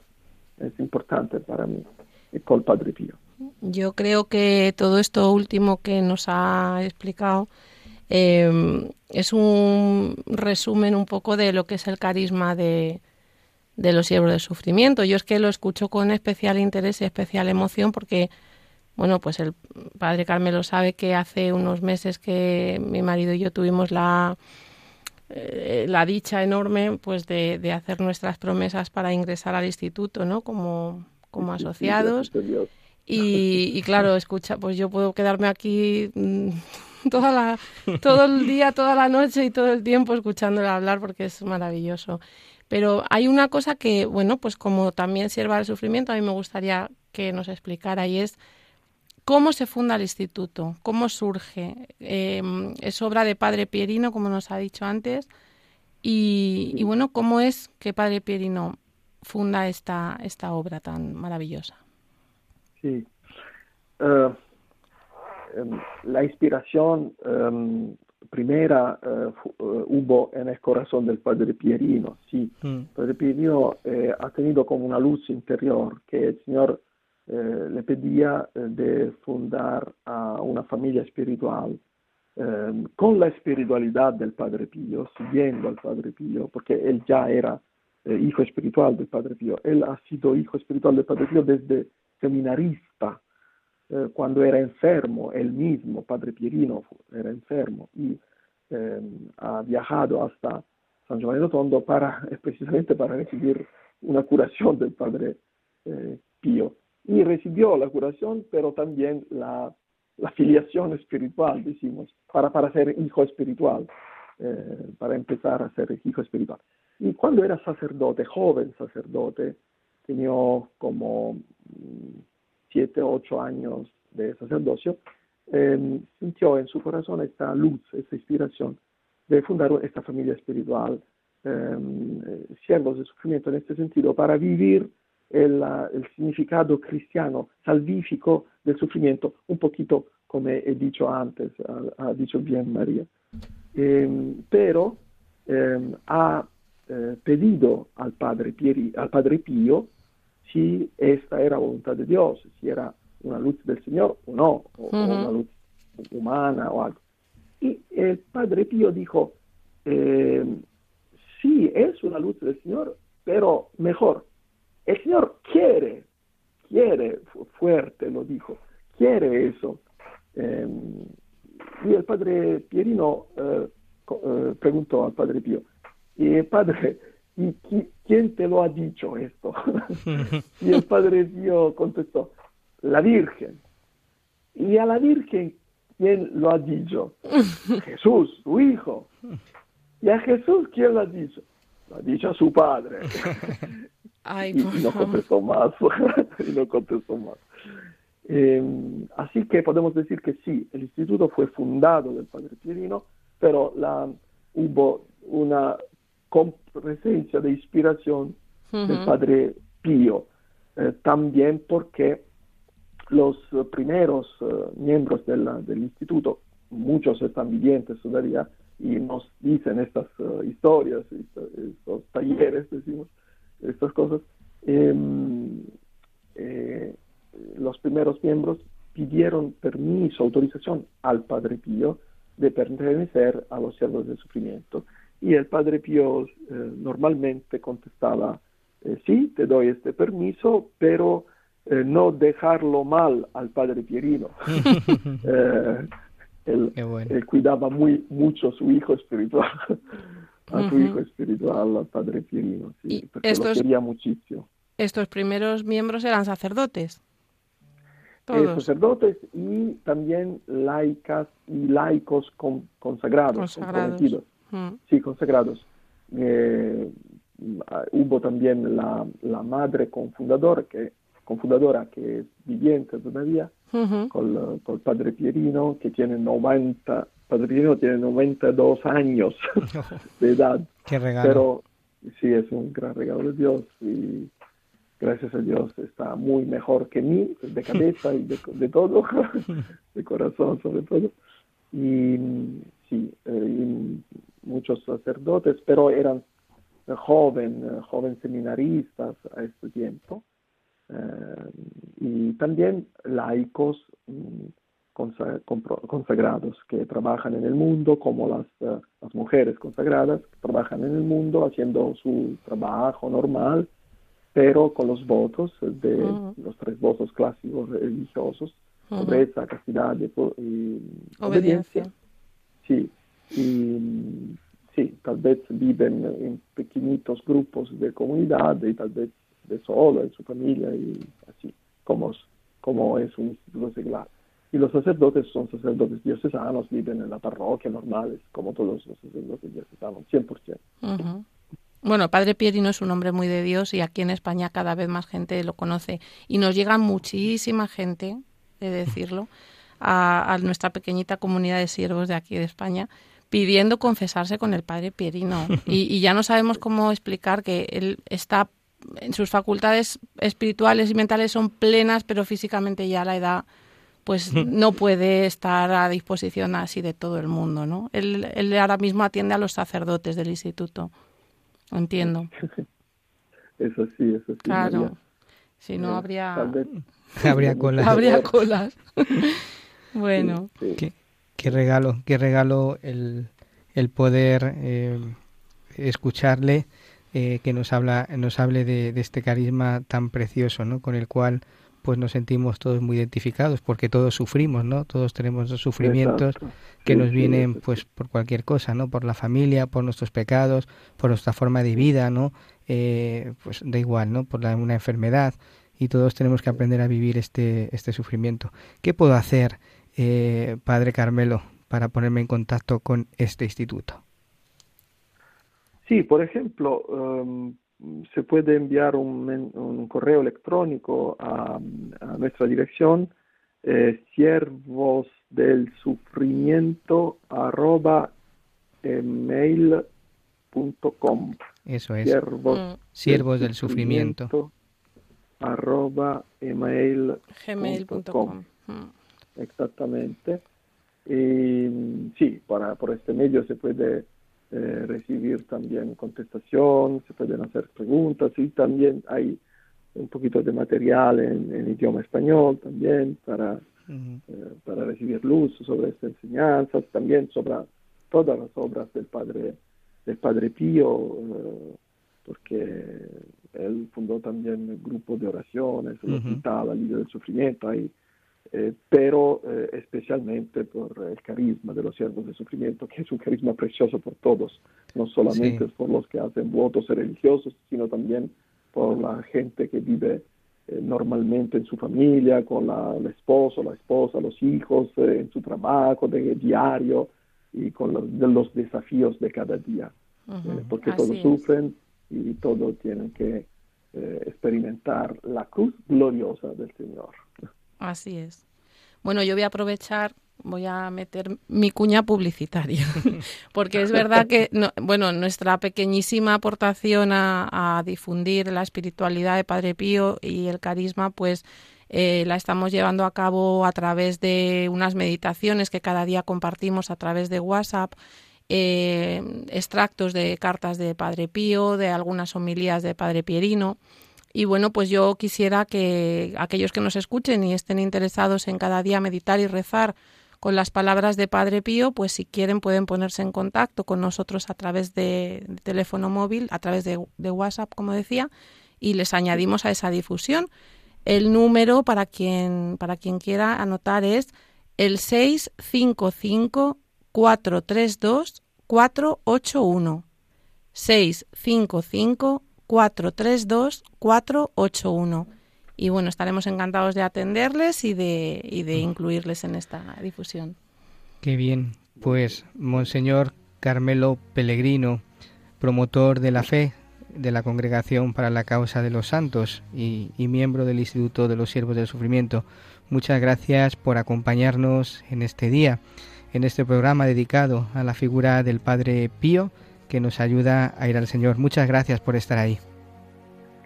es importante para mí con el Padre Pío. Yo creo que todo esto último que nos ha explicado em, es un resumen un poco de lo que es el carisma de, de los siervos del sufrimiento. Yo es que lo escucho con especial interés y especial emoción porque, bueno, pues el padre Carmelo sabe que hace unos meses que mi marido y yo tuvimos la, eh, la dicha enorme pues de, de, hacer nuestras promesas para ingresar al instituto, ¿no? Como, como asociados. Y, claro, escucha, pues yo puedo quedarme aquí mm, (laughs) toda la, todo el día, toda la noche y todo el tiempo escuchándole hablar porque es maravilloso. Pero hay una cosa que, bueno, pues como también sirva al sufrimiento, a mí me gustaría que nos explicara y es cómo se funda el instituto, cómo surge. Em, es obra de Padre Pierino, como nos ha dicho antes, y, y bueno, cómo es que Padre Pierino funda esta, esta obra tan maravillosa. Sí. Eh, em, la inspiración em, primera eh, eh, hubo en el corazón del padre Pierino, sí. Mm. padre Pierino ha tenido como una luz interior que el Señor le pedía de fundar a una familia espiritual em, con la espiritualidad del Padre Pío, siguiendo al Padre Pío, porque él ya era eh, hijo espiritual del Padre Pío. Él ha sido hijo espiritual del Padre Pío desde seminarista, eh, cuando era enfermo, él mismo, Padre Pierino, era enfermo y em, ha viajado hasta San Giovanni Rotondo para, (laughs) precisamente para recibir una curación del Padre eh, Pío. Y recibió la curación, pero también la, la filiación espiritual, decimos, para, para ser hijo espiritual, para empezar a ser hijo espiritual. Y cuando era sacerdote, joven sacerdote, tenía como mm, siete, ocho años de sacerdocio, em, sintió en su corazón esta luz, esta inspiración de fundar esta familia espiritual, em, eh, siervos de sufrimiento en este sentido, para vivir el, el, significado cristiano, salvífico del sufrimiento, un poquito como he dicho antes, ha, ha dicho bien María. Eh, pero eh, ha eh, pedido al padre, Pieri, al padre Pío si esta era voluntad de Dios, si era una luz del Señor o no, o, una luz humana o algo. Y el padre Pío dijo, eh, sí, es una luz del Señor, pero mejor, el Señor quiere, quiere, fuerte lo dijo, quiere eso. Eh, y el padre Pierino preguntó al padre Pío, y padre, ¿y quién te lo ha dicho esto? (laughs) y el padre Pío contestó, la Virgen. Y a la Virgen, ¿quién lo ha dicho? (laughs) Jesús, su hijo. ¿Y a Jesús quién lo ha dicho? Lo ha dicho a su padre. (laughs) y, no contestó más. y no contestó más. Así que podemos decir que sí, el instituto fue fundado del padre Pierino, pero la, hubo una con presencia de inspiración del Padre Pío, eh, también porque los primeros eh, miembros del instituto, muchos están vivientes todavía, y nos dicen estas eh, historias, estos, talleres, decimos, estas cosas, em, los primeros miembros pidieron permiso, autorización al Padre Pío de pertenecer a los siervos del sufrimiento. Y el Padre Pío eh, normalmente contestaba, eh, sí, te doy este permiso, pero eh, no dejarlo mal al Padre Pierino. (laughs) él, cuidaba muy mucho a su hijo espiritual, a su hijo espiritual, al Padre Pierino, sí, porque estos, lo quería muchísimo. ¿Estos primeros miembros eran sacerdotes? sacerdotes y también laicas y laicos consagrados, consagrados. Mm. Sí, consagrados. Eh, hubo también la, la, madre confundadora que, confundadora que es viviente todavía, con, el padre Pierino, que tiene 90, padre Pierino tiene 92 años (laughs) de edad. Qué regalo. Pero sí, es un gran regalo de Dios y gracias a Dios está muy mejor que mí, de cabeza y de, todo, (laughs) de corazón sobre todo. Y sí, eh, muchos sacerdotes, pero eran joven, joven seminaristas a este tiempo, eh, y también laicos mm, consagrados que trabajan en el mundo, como las, eh, las mujeres consagradas que trabajan en el mundo haciendo su trabajo normal, pero con los votos de los tres votos clásicos religiosos, pobreza, castidad y, obediencia. Sí, y sí, tal vez viven en pequeñitos grupos de comunidad y tal vez de solo en su familia y así, como, como es un instituto seglar. Y los sacerdotes son sacerdotes diocesanos, viven en la parroquia normales, como todos los sacerdotes diocesanos, 100%. Bueno, Padre Pierino es un hombre muy de Dios y aquí en España cada vez más gente lo conoce. Y nos llega muchísima gente, de decirlo, a, a nuestra pequeñita comunidad de siervos de aquí de España, pidiendo confesarse con el Padre Pierino. (laughs) Y, y ya no sabemos cómo explicar que él está en sus facultades espirituales y mentales son plenas, pero físicamente ya a la edad pues no puede estar a disposición así de todo el mundo, ¿no? Él, él ahora mismo atiende a los sacerdotes del instituto. Entiendo. (laughs) Eso sí, eso sí. Claro. Si no, habría... habría colas. Habría (laughs) colas. bueno. Qué, regalo, qué regalo el, el poder eh, escucharle, eh, que nos habla, nos hable de, de, este carisma tan precioso, ¿no? Con el cual pues nos sentimos todos muy identificados porque todos sufrimos, ¿no? Todos tenemos los sufrimientos que nos vienen pues por cualquier cosa, ¿no? Por la familia, por nuestros pecados, por nuestra forma de vida, ¿no? Eh, pues da igual, ¿no? Por una enfermedad y todos tenemos que aprender a vivir este, este sufrimiento. ¿Qué puedo hacer, eh, Padre Carmelo, para ponerme en contacto con este instituto? Sí, por ejemplo, um, se puede enviar un, correo electrónico a, nuestra dirección eh, siervos del sufrimiento arroba email.com eso es siervos, mm. del, sufrimiento, arroba email gmail.com mm. Exactamente. Y sí para por este medio se puede eh, recibir también contestación, se pueden hacer preguntas y también hay un poquito de material en, idioma español también para, eh, para recibir luz sobre estas enseñanzas, también sobre todas las obras del Padre, del padre Pío, eh, porque él fundó también el grupo de oraciones, el hospital, alivio del sufrimiento, hay eh, pero eh, especialmente por el carisma de los siervos de sufrimiento, que es un carisma precioso por todos, no solamente por los que hacen votos religiosos, sino también por la gente que vive eh, normalmente en su familia, con la, el esposo, la esposa, los hijos, en su trabajo de diario y con los, de los desafíos de cada día, porque todos sufren y todos tienen que experimentar la cruz gloriosa del Señor. Así es. Bueno, yo voy a aprovechar, voy a meter mi cuña publicitaria, (laughs) porque es verdad que, bueno, nuestra pequeñísima aportación a, difundir la espiritualidad de Padre Pío y el carisma, pues eh, la estamos llevando a cabo a través de unas meditaciones que cada día compartimos a través de WhatsApp. Eh, extractos de cartas de Padre Pío, de algunas homilías de Padre Pierino, y bueno, pues yo quisiera que aquellos que nos escuchen y estén interesados en cada día meditar y rezar con las palabras de Padre Pío, pues si quieren pueden ponerse en contacto con nosotros a través de, teléfono móvil, a través de, WhatsApp, como decía, y les añadimos a esa difusión. El número para quien, para quien quiera anotar es el 655 432 481. 655 432 481 y bueno, estaremos encantados de atenderles y de, y de incluirles en esta difusión. Qué bien. Pues, Monseñor Carmelo Pellegrino, promotor de la fe de la Congregación para la Causa de los Santos y, y, miembro del Instituto de los Siervos del Sufrimiento. Muchas gracias por acompañarnos en este día, en este programa dedicado a la figura del Padre Pío, que nos ayuda a ir al Señor. Muchas gracias por estar ahí.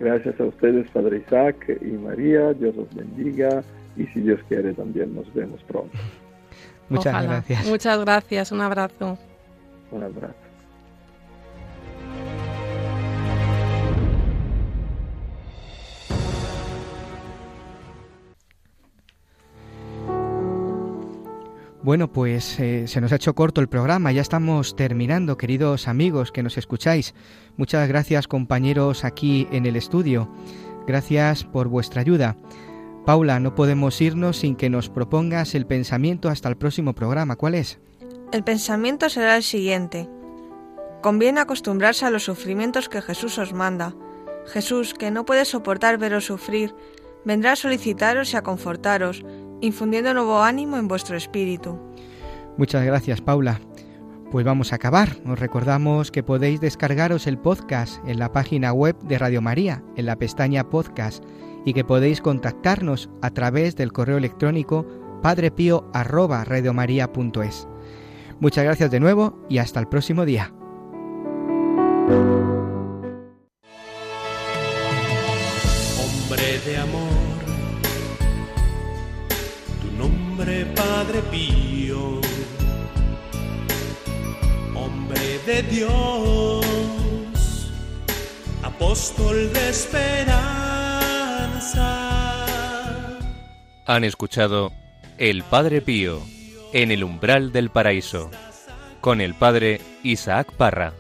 Gracias a ustedes, Padre Isaac y María. Dios los bendiga y si Dios quiere también nos vemos pronto. Muchas gracias. Muchas gracias. Un abrazo. Un abrazo. Bueno, pues eh, se nos ha hecho corto el programa, ya estamos terminando, queridos amigos que nos escucháis. Muchas gracias compañeros aquí en el estudio. Gracias por vuestra ayuda. Paula, no podemos irnos sin que nos propongas el pensamiento hasta el próximo programa. ¿Cuál es? El pensamiento será el siguiente. Conviene acostumbrarse a los sufrimientos que Jesús os manda. Jesús, que no puede soportar veros sufrir, vendrá a solicitaros y a confortaros infundiendo nuevo ánimo en vuestro espíritu. Muchas gracias, Paula. Pues vamos a acabar. Os recordamos que podéis descargaros el podcast en la página web de Radio María, en la pestaña podcast, y que podéis contactarnos a través del correo electrónico padrepío@radiomaria.es. Muchas gracias de nuevo y hasta el próximo día. Hombre de amor Padre Pío, hombre de Dios, apóstol de esperanza. Han escuchado El Padre Pío en el umbral del paraíso, con el Padre Isaac Parra.